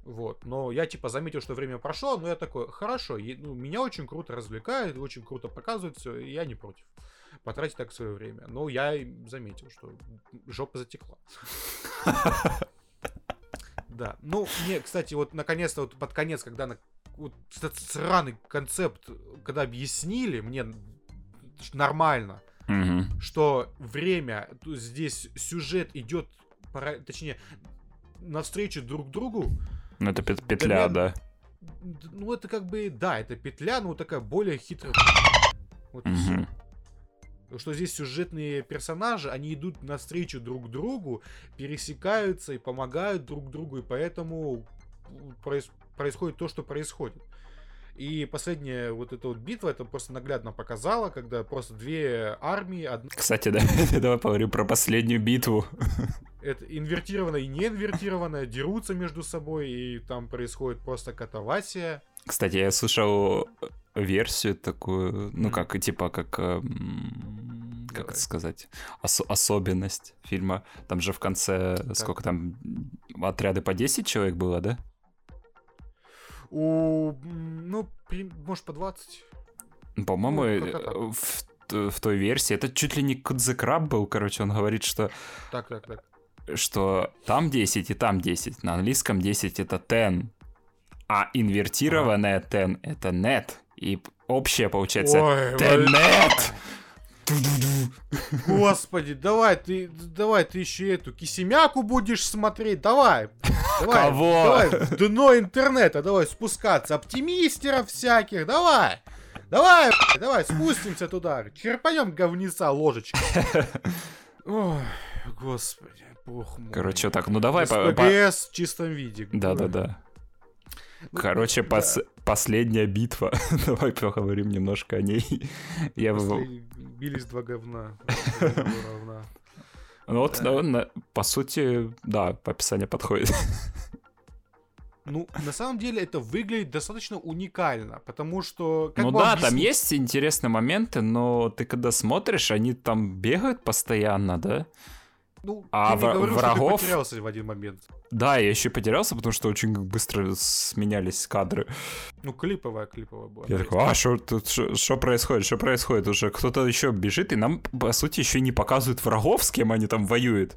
Вот, но я типа заметил, что время прошло, но я такой, хорошо, и, ну, меня очень круто развлекает, очень круто показывает все, и я не против потратить так свое время. Но я заметил, что жопа затекла. Да. Ну, мне, кстати, вот наконец-то вот под конец, когда на, вот этот сраный концепт, когда объяснили мне нормально, угу. что время, здесь сюжет идет, точнее, навстречу друг другу. Ну, это петля, меня, да. Ну, это как бы, да, это петля, но такая более хитрая. Вот угу. Что здесь сюжетные персонажи, они идут навстречу друг другу, пересекаются и помогают друг другу, и поэтому проис- происходит то, что происходит. И последняя вот эта вот битва, это просто наглядно показала, когда просто две армии... Од... Кстати, да, давай поговорим про последнюю битву. Это инвертированная и неинвертированная, дерутся между собой, и там происходит просто катавасия. Кстати, я слышал версию такую, ну как, типа, как как Давай. это сказать, ос- особенность фильма. Там же в конце, Так. сколько там, отряды по 10 человек было, да? У, ну, может, по 20. Ну, По-моему, Ну, э, так. в, в той версии, это чуть ли не Кудзекраб был, короче, он говорит, что, Так, так, так. что там 10 и там 10. На английском 10 это 10, а инвертированное 10 это net. И общее получается Ой, Тенет! Господи, давай ты, давай ты еще эту кисемяку будешь смотреть, давай. Давай, Кого? Давай дно интернета, давай спускаться, оптимистеров всяких, давай. Давай, давай, спустимся туда, черпанем говнеца ложечкой. Ой, господи, бог мой. Короче, так, ну давай по- по- в чистом виде. Да-да-да. Короче, да. пос- последняя битва. Давай поговорим немножко о ней. Я. После бились два говна. Ну вот, Да. по сути, да, по описанию подходит. Ну, на самом деле это выглядит достаточно уникально, потому что... как ну да, там объяснить? есть интересные моменты, но ты когда смотришь, они там бегают постоянно, да? Ну, а вра- говорил, что врагов? ты потерялся в один момент. Да, я еще потерялся, потому что очень быстро сменялись кадры. Ну, клиповая, клиповая была. Я такой, а что что происходит, что происходит? Уже кто-то еще бежит, и нам, по сути, еще не показывают врагов, с кем они там воюют.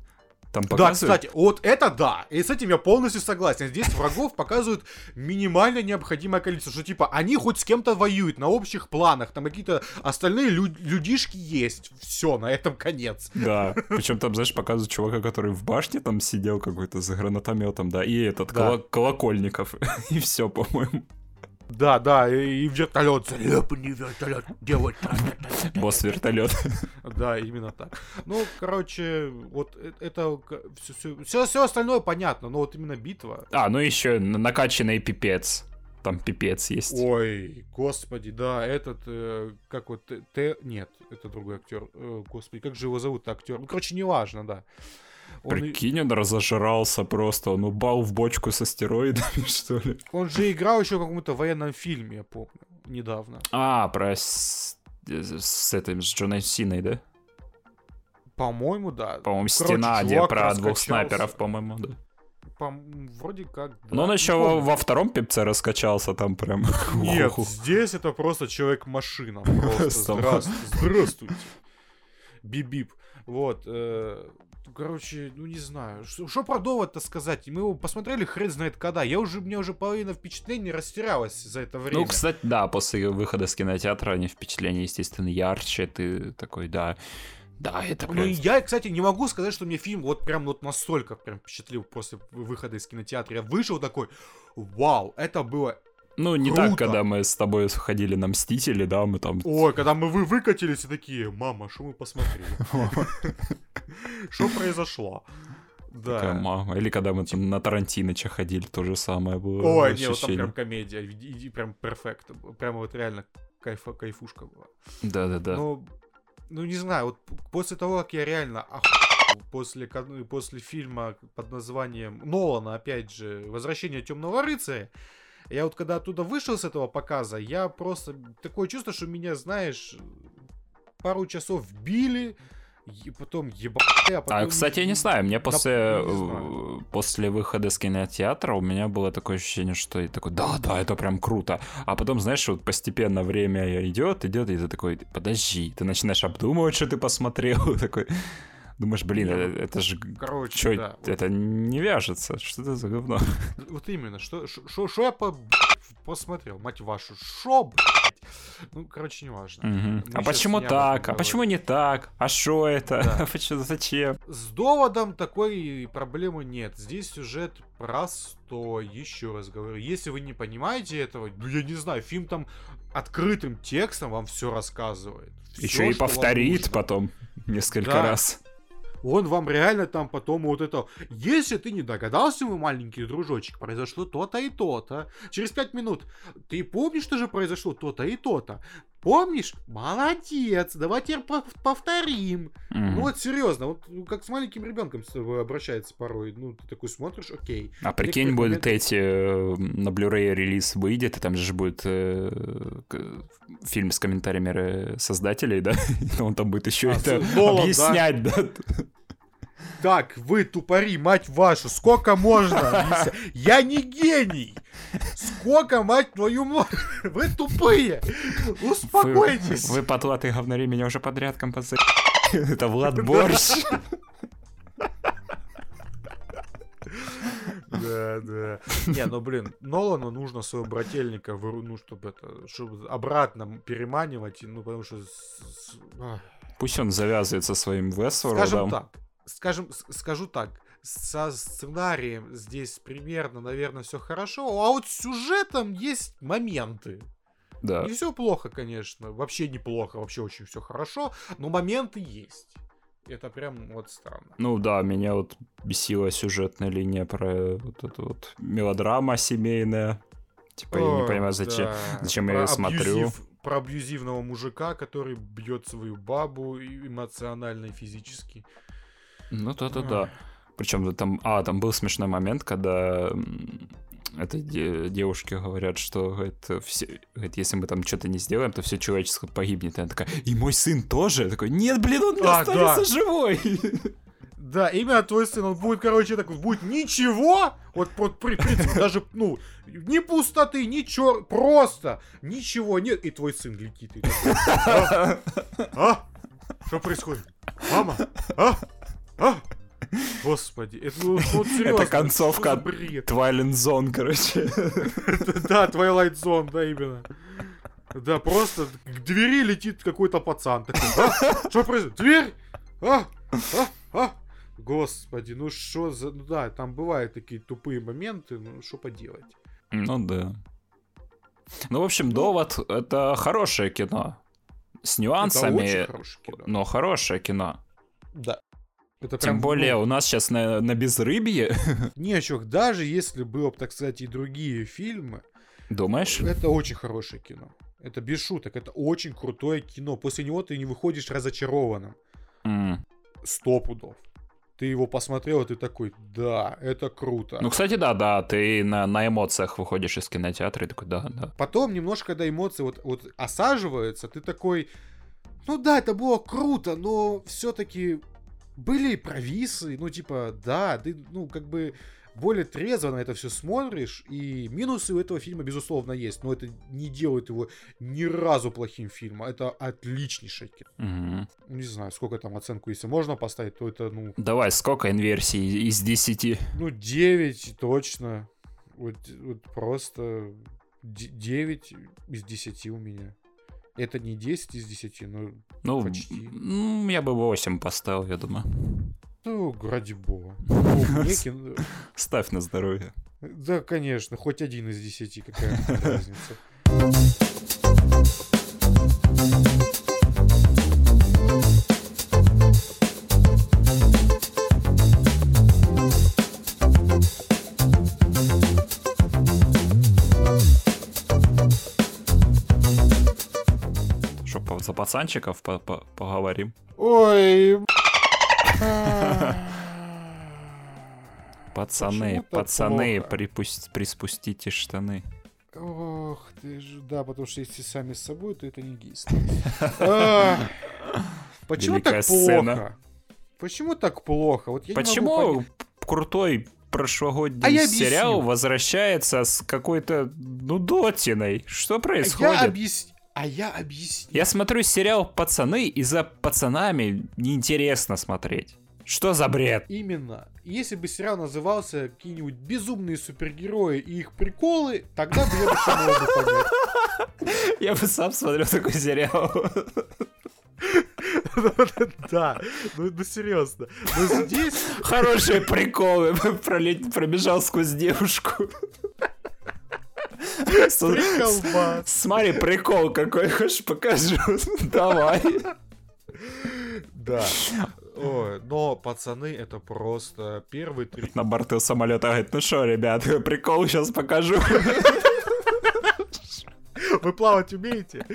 Там Да, показывают... кстати, вот это да. И с этим я полностью согласен. Здесь врагов показывают минимально необходимое количество. Что типа они хоть с кем-то воюют на общих планах. Там какие-то остальные лю- людишки есть. Все, на этом конец. Да, причем там, знаешь, показывают чувака, который в башне там сидел какой-то за гранатометом, да, и этот Да. коло- колокольников, и все, по-моему. Да, да, и, вертолет. Залепанный вертолет. Делать. Босс вертолет. Да, именно так. Ну, короче, вот э- это все, все, остальное понятно, но вот именно битва. А, ну еще накачанный пипец. Там пипец есть. Ой, господи, да, этот, э, как вот, Т- нет, это другой актер, Э, господи, как же его зовут актер? Ну, короче, неважно, да. Он, Прикинь, он разожрался просто, он упал в бочку с астероидами, что ли. он же играл еще в каком-то военном фильме, я помню, недавно. А, про с, с этим, с Джоном Синой, да? По-моему, да. По-моему, стена, где про двух снайперов, по-моему, да. Пом- вроде как, да. Но он еще во, во втором пипце раскачался там прям. Нет, здесь это просто человек-машина. Просто здравствуйте. Здравствуйте. Бип-бип. Вот. э, Короче, ну не знаю. Что про довод-то сказать? Мы его посмотрели хрен знает когда. Я уже, мне уже половина впечатлений растерялась за это время. Ну, кстати, да, после выхода с кинотеатра они впечатления, естественно, ярче. Ты такой, да, да, это Ну, прям... я, кстати, не могу сказать, что мне фильм вот прям вот настолько прям впечатлил после выхода из кинотеатра. Я вышел такой, вау, это было... Ну, не круто. так, когда мы с тобой ходили на Мстители, да, мы там... Ой, когда мы вы выкатились и такие, мама, что мы посмотрели? Что произошло? Такая Да. мама. Или когда мы там на Тарантиныча ходили, то же самое было Ой, не, вот там прям комедия, и- и прям перфект. Прямо вот реально кайфа, кайфушка была. Да-да-да. Ну, ну не знаю, вот после того, как я реально охуел после, после фильма под названием Нолана, опять же, «Возвращение темного рыцаря», я вот когда оттуда вышел с этого показа, я просто... Такое чувство, что меня, знаешь, пару часов били, и потом ебали, а потом... А, кстати, я не знаю, мне после, не э, знаю. после выхода с кинотеатра у меня было такое ощущение, что я такой, да, да, это прям круто. А потом, знаешь, вот постепенно время идет, идет, и ты такой, подожди, ты начинаешь обдумывать, что ты посмотрел, такой, думаешь, блин, ну, э, это же, Короче, чё, да. вот- это не вяжется, что это за говно? Вот именно, что, что, что я по, посмотрел, мать вашу, шо, блядь? Ну, короче, не важно. Мы А почему так? А почему не так? А что это? Да. Почему- Зачем? С доводом такой проблемы нет. Здесь сюжет простой, еще раз говорю. Если вы не понимаете этого, ну, я не знаю, фильм там открытым текстом вам все рассказывает. Еще и повторит потом несколько Да. раз. Он вам реально там потом вот это... Если ты не догадался, мой маленький дружочек, произошло то-то и то-то. Через пять минут. Ты помнишь, что же произошло то-то и то-то? Помнишь? Молодец, давай теперь повторим. Мгм. Ну вот серьезно, вот ну, как с маленьким ребенком с тобой обращается порой. Ну, ты такой смотришь, окей. А прикинь, будет моментах- эти э, на Blu-ray релиз выйдет, и там же будет э, фильм с комментариями э, создателей, да? Он там будет еще А, это Нолан, объяснять, да? Так, вы тупари, мать вашу, сколько можно? Я не гений! Сколько, мать твою мать? Вы тупые! Вы, Успокойтесь! вы потлатые говнари, меня уже подряд композиции. Это Влад Борщ. Да, да. Не, ну блин, Нолану нужно своего брательника, ну, чтобы это, чтобы обратно переманивать, ну, потому что... Пусть он завязывает со своим Скажем Вествордом. так, скажем, скажу так, со сценарием здесь примерно, наверное, все хорошо, а вот с сюжетом есть моменты. Да. Не все плохо, конечно, вообще неплохо, вообще очень все хорошо, но моменты есть. Это прям вот странно. Ну да, меня вот бесила сюжетная линия про вот эту вот мелодрама семейная. Типа, я не понимаю, зачем, да. зачем я Про ее смотрю. Про абьюзивного мужика, который бьет свою бабу эмоционально и физически. Ну да-да-да. Причем там, а, там был смешной момент, когда м, этой де- девушке говорят, что говорит, все, говорит, если мы там что-то не сделаем, то все человечество погибнет. И она такая, и мой сын тоже? Я такой, нет, блин, он А, останется да. живой. Да, именно твой сын, он будет, короче, так будет ничего, вот, вот при, принцип, даже, ну, ни пустоты, ни чер, просто ничего нет, и твой сын летит. и а? А? Что происходит? Мама? А? А? Господи, это, вот серьезно, концовка за бред? Twilight Zone, короче. Да, Twilight Zone, да, именно. Да, просто к двери летит какой-то пацан. Такой, а? Что происходит? Дверь? А? А? А? Господи, ну что за... Ну да, там бывают такие тупые моменты, ну что поделать. Ну да. Ну, в общем, довод — это хорошее кино. С Это нюансами, очень хорошее кино. но хорошее кино. Да. Это Тем прям, более ну, у нас сейчас на, на безрыбье. не, чувак, даже если было бы, так сказать, и другие фильмы, Думаешь? это очень хорошее кино. Это без шуток, это очень крутое кино. После него ты не выходишь разочарованным. М. Сто пудов. Ты его посмотрел, и ты такой, да, это круто. Ну, кстати, да, да, ты на, на эмоциях выходишь из кинотеатра и такой, да, да. Потом немножко, когда эмоции вот, вот осаживаются, ты такой, ну да, это было круто, но все-таки были и провисы, ну типа, да, ты, ну как бы более трезво на это все смотришь, и минусы у этого фильма, безусловно, есть, но это не делает его ни разу плохим фильмом, это отличнейшее кино. Мгм. Не знаю, сколько там оценку, если можно поставить, то это, ну, Давай, сколько инверсий из 10? ну 9 точно, вот, вот просто 9 из 10 у меня. Это не 10 из 10, но Ну, Почти. м, я бы 8 поставил, я думаю. ну, ради бога. Ну, кино- Ставь на здоровье. Да, конечно, хоть один из 10, какая разница. пацанчиков по- по- поговорим? Ой, Пацаны, пацаны, припусть- приспустите штаны. Ох ты ж, да, потому что если сами с собой, то это не. А, Почему так плохо? Почему так плохо? Вот я Почему крутой прошлогодний А я объясню. сериал возвращается с какой-то нудотиной? Что А происходит? я объясню. А я объясню. Я смотрю сериал «Пацаны», и за пацанами неинтересно смотреть. Что за бред? Именно. Если бы сериал назывался какие-нибудь безумные супергерои и их приколы, тогда бы я бы понять. Я бы сам смотрел такой сериал. Да, ну, ну серьезно. Но здесь... Хорошие приколы. Пробежал сквозь девушку. Смотри, прикол какой, хочешь покажу? Давай. Да. Ой, но пацаны это просто первый три... На борту самолета говорит, ну что, ребят, прикол сейчас покажу. Вы плавать умеете?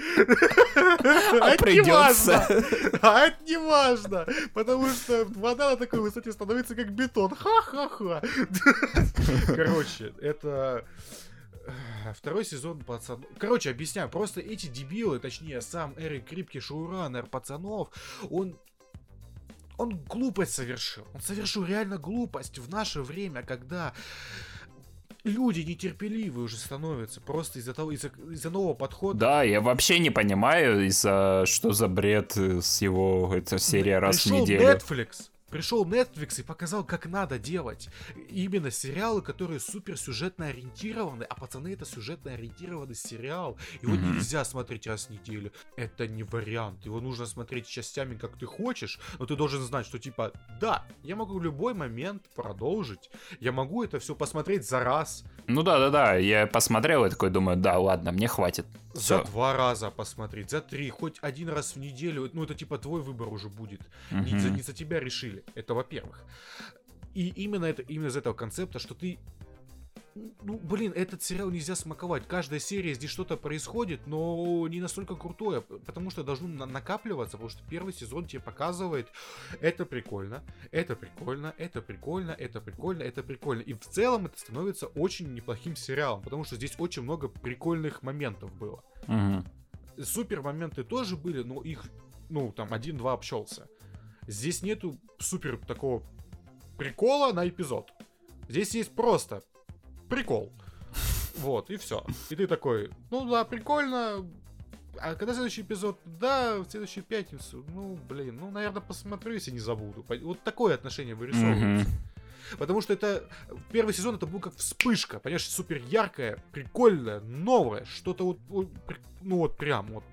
А Это не придется. важно. А это не важно. Потому что вода на такой высоте становится как бетон. Ха-ха-ха. Короче, это... э, Второй сезон пацанов. Короче, объясняю. Просто эти дебилы, точнее, сам Эрик Крипки, шоураннер пацанов, он он глупость совершил. Он совершил реально глупость в наше время, когда люди нетерпеливые уже становятся просто из-за того, из-за, из-за нового подхода. Да, я вообще не понимаю, из-за что за бред э, с его эта серия раз в неделю. Netflix. Пришел Netflix и показал, как надо делать именно сериалы, которые супер сюжетно ориентированы, а пацаны это сюжетно ориентированный сериал. Его Мгм. нельзя смотреть раз в неделю. Это не вариант. Его нужно смотреть частями, как ты хочешь, но ты должен знать, что типа, да, я могу в любой момент продолжить, я могу это все посмотреть за раз, Ну да-да-да, я посмотрел и такой думаю, да, ладно, мне хватит. За Всё. два раза посмотреть, за три, хоть один раз в неделю. Ну, это типа твой выбор уже будет. Не, за, не за тебя решили. Это во-первых. И именно это именно из этого концепта, что ты. Ну, блин, этот сериал нельзя смаковать. Каждая серия здесь что-то происходит, но не настолько крутое, потому что должно на- накапливаться, потому что первый сезон тебе показывает, это прикольно, это прикольно, это прикольно, это прикольно, это прикольно. И в целом это становится очень неплохим сериалом, потому что здесь очень много прикольных моментов было Мгм. супер моменты тоже были, но их, ну, там, один-два общался. Здесь нету супер такого прикола на эпизод. Здесь есть просто прикол. Вот, и все. И ты такой, ну да, прикольно. А когда следующий эпизод? Да, в следующую пятницу. Ну, блин, ну, наверное, посмотрю, если не забуду. Вот такое отношение вырисовывается. Мгм. Потому что это первый сезон это был как вспышка, понимаешь, супер яркая, прикольная, новая, что-то вот, ну вот прям вот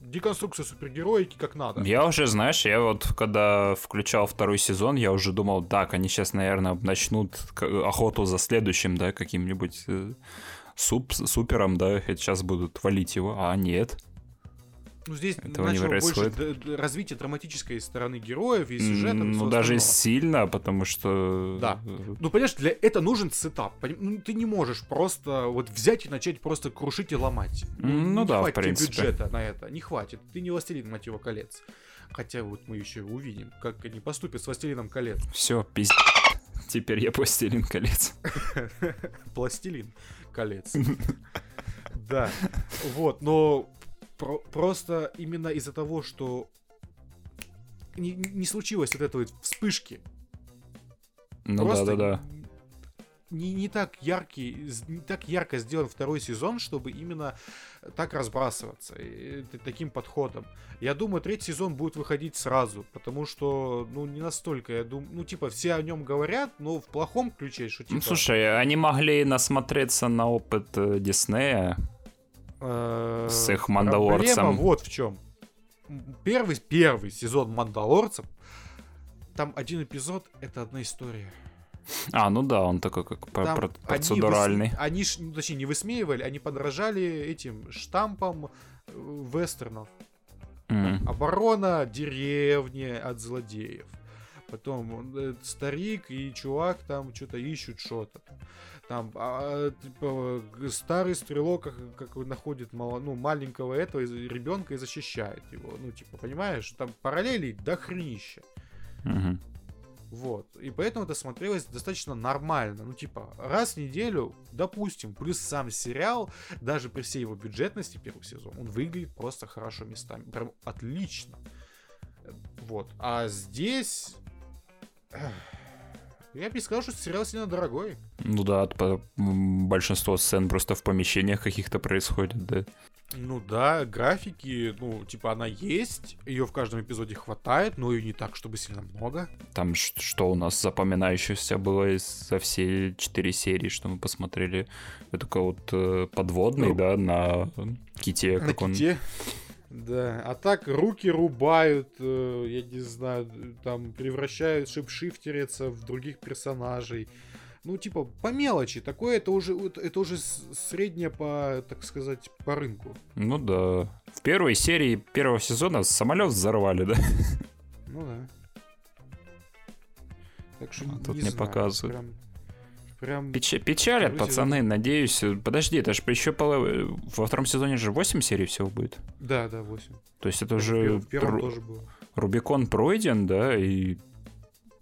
деконструкция супергероики как надо. Я уже, знаешь, я вот когда включал второй сезон, я уже думал, так, они сейчас, наверное, начнут охоту за следующим, да, каким-нибудь э, суп, супером, да, сейчас будут валить его, а нет. Ну здесь Этого не начало больше происходит. д- развитие драматической стороны героев и сюжета. и ну, даже остального. сильно, потому что... Да. э, Ну, понимаешь, для это нужен сетап. Ну, ты не можешь просто вот взять и начать просто крушить и ломать. М, ну не да, в хватит тебе принципе. бюджета на это. Не хватит. Ты не властелин мотива колец. Хотя вот мы еще увидим, как они поступят с властелином колец. Все, пиздец. Теперь я пластилин колец. Пластилин колец. Да. Вот, но про- просто именно из-за того, что не, не случилось вот этой вот вспышки. Ну Просто да-да-да. Не, не так яркий, не так ярко сделан второй сезон, чтобы именно так разбрасываться и т- таким подходом. Я думаю, третий сезон будет выходить сразу, потому что, ну, не настолько, я думаю, ну, типа, все о нем говорят, но в плохом ключе, что, типа... Ну, слушай, они могли насмотреться на опыт э, Диснея. Э, С их «Мандалорцем». Проблема вот в чем. Первый, первый сезон Мандалорцев, там один эпизод — это одна история. А, ну да, он такой как Там про- они процедуральный. выс- Они, ну, точнее, не высмеивали, они подражали этим штампам э, вестернов. М. Оборона деревни от злодеев. Потом э, старик и чувак там что-то ищут что-то. Там а, типа, старый стрелок как, как находит мало, ну, маленького этого ребенка и защищает его. Ну, типа, понимаешь, там параллелей до хренища. Мгм. Вот. И поэтому это смотрелось достаточно нормально. Ну, типа, раз в неделю, допустим, плюс сам сериал, даже при всей его бюджетности первый сезон, он выглядит просто хорошо местами. Прям отлично. Вот. А здесь... Я бы не сказал, что сериал сильно дорогой. Ну да, по- большинство сцен просто в помещениях каких-то происходит, да. Ну да, графики, ну, типа, она есть, ее в каждом эпизоде хватает, но и не так, чтобы сильно много. Там что у нас запоминающееся было из- за все четыре серии, что мы посмотрели. Это такой вот э, подводный, Ну, да, на ките, На как он... Да, а так руки рубают, э, я не знаю, там превращают шипшифтерица в других персонажей. Ну, типа, по мелочи. Такое это уже, это, уже среднее по, так сказать, по рынку. Ну да. В первой серии первого сезона самолет взорвали, да? Ну да. Так что А не тут не знаю, показывают. прям- прям... Печ- печалят, Второй пацаны, надеюсь. Подожди, это же еще поло- во втором сезоне же 8 серий всего будет. Да, да, 8. То есть это В уже первом, в первом Ру- тоже было. Рубикон пройден, да, и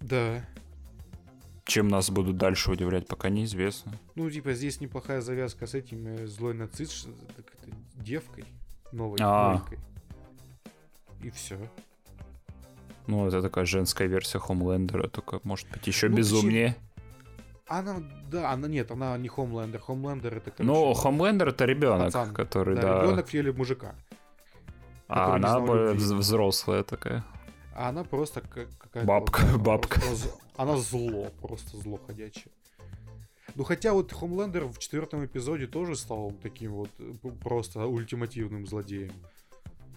Да. чем нас будут дальше удивлять, пока неизвестно. Ну, типа, здесь неплохая завязка с этим э, злой нацист, девкой новой, А. новенькой. И все. Ну, это такая женская версия Хомлендера, только, может быть, еще Ну, безумнее. Она, да, она нет, она не Хомлендер. Хомлендер это, короче, Но Хомлендер это ребенок, пацан. который, да, да. ребенок в теле мужика. А она более взрослая такая. А она просто как- какая-то... Бабка, вот, бабка. просто Она зло, просто зло ходячее. Ну, хотя вот Хомлендер в четвертом эпизоде тоже стал таким вот просто ультимативным злодеем.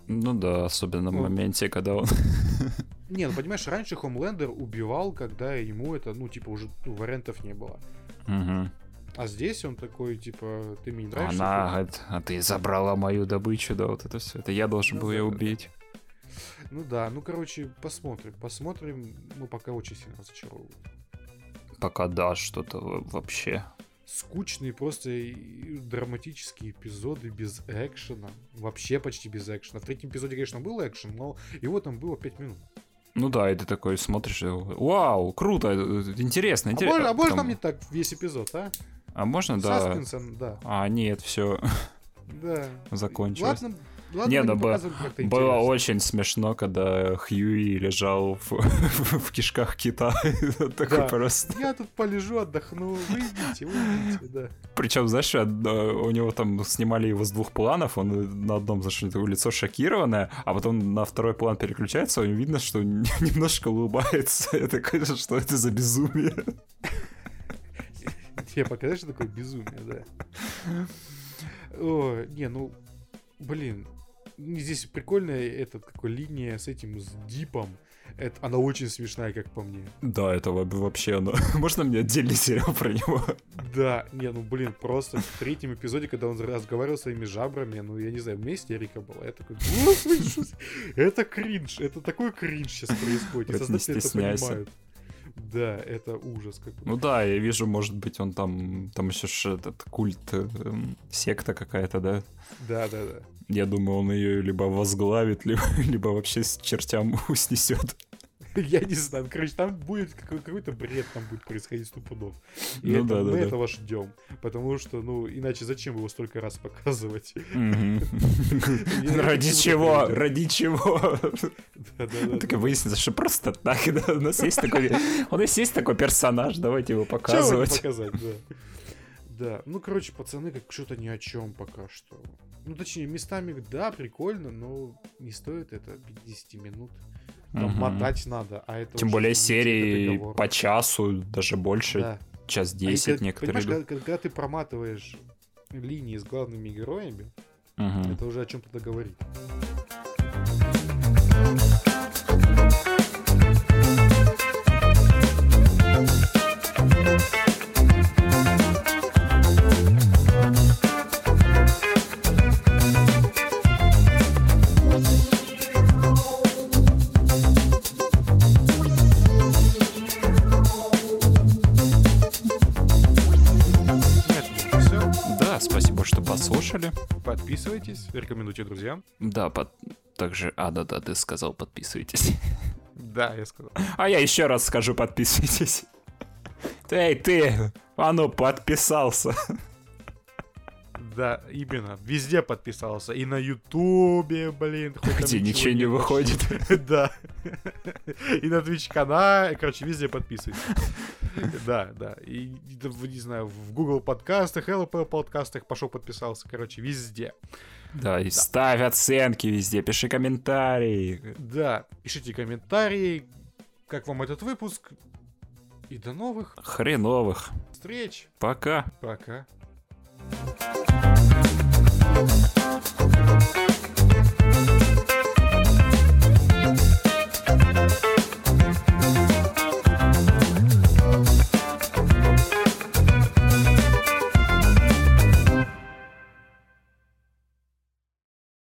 Ну да, особенно в Ну. моменте, когда он... Не, ну понимаешь, раньше Хомлендер убивал, когда ему это, ну, типа, уже ну, вариантов не было. Мгм. А здесь он такой, типа, ты мне не нравишься. Она говорит, а ты забрала мою добычу, да, вот это все. Это я должен Ну был да, ее убить. Ну да, ну, короче, посмотрим. Посмотрим, ну, пока очень сильно разочаровывает. Пока да, что-то вообще. скучные просто драматические эпизоды без экшена. Вообще почти без экшена. В третьем эпизоде, конечно, был экшен, но его там было 5 минут. Ну да, и ты такой смотришь, вау, круто, э, интересно, А интересно. можно, а можно Потом- мне так весь эпизод, а? А можно, да. Саспенсом, да. А, нет, все, Да. закончилось. Ладно, ладно, Не, вы ну, не Было интересно. очень смешно, когда Хьюи лежал в, в кишках кита. Такой Да. просто. Я тут полежу, отдохну. Вы идите, вы идите, да. Причем, знаешь, у него там снимали его с двух планов, он на одном, знаешь, его лицо шокированное, а потом на второй план переключается, и видно, что немножко улыбается. Я такой, что это за безумие? Тебе показать, что такое безумие, да. О, не, ну, блин, здесь прикольная эта какой линия с этим, с дипом. Это, она очень смешная, как по мне. Да, это во- вообще оно. Можно мне отдельный сериал про него? Да, не, ну блин, просто в третьем эпизоде, когда он разговаривал своими жабрами, ну я не знаю, у меня истерика была. Я такой, «Господи, что с- это кринж, это такой кринж сейчас происходит. Создатели это понимают. Да, это ужас какой. Ну да, я вижу, может быть, он там, там еще этот культ, эм, секта какая-то, да? Да, да, да. Я думаю, он ее либо возглавит, либо, либо вообще с чертям снесет. Я не знаю, ну, короче, там будет какой- какой-то бред там будет происходить пудов. И Ну это- да, да, мы да. этого ждем. Потому что, ну, иначе зачем его столько раз показывать? Ради чего? Ради чего? Да, да, да. Так и выяснится, что просто так, да, у нас есть такой, у нас есть такой персонаж, давайте его показывать. показать, да. Да, ну, короче, пацаны, как что-то ни о чем пока что. Ну, точнее, местами, да, прикольно, но не стоит это 50 минут. Там Мгм. мотать надо, а это Тем более серии по часу, даже больше, Да. час А и 10 когда- некоторые. Понимаешь, когда, когда ты проматываешь линии с главными героями, Мгм. это уже о чем-то говорит. Подписывайтесь, рекомендуйте друзьям. Да, под... также... А, да-да, ты сказал, подписывайтесь. Да, я сказал. А я еще раз скажу, подписывайтесь. Эй, ты! А ну, подписался. Да, именно. Везде подписался. И на Ютубе, блин. Где ничего не выходит. Да. И на Twitch канале, короче, везде подписывайтесь. Да, да. И, не знаю, в Google подкастах, Apple подкастах пошел подписался. Короче, везде. Да, и ставь оценки везде, пиши комментарии. Да, пишите комментарии, как вам этот выпуск. И до новых Хреновых. встреч. Пока. Пока. Thank you.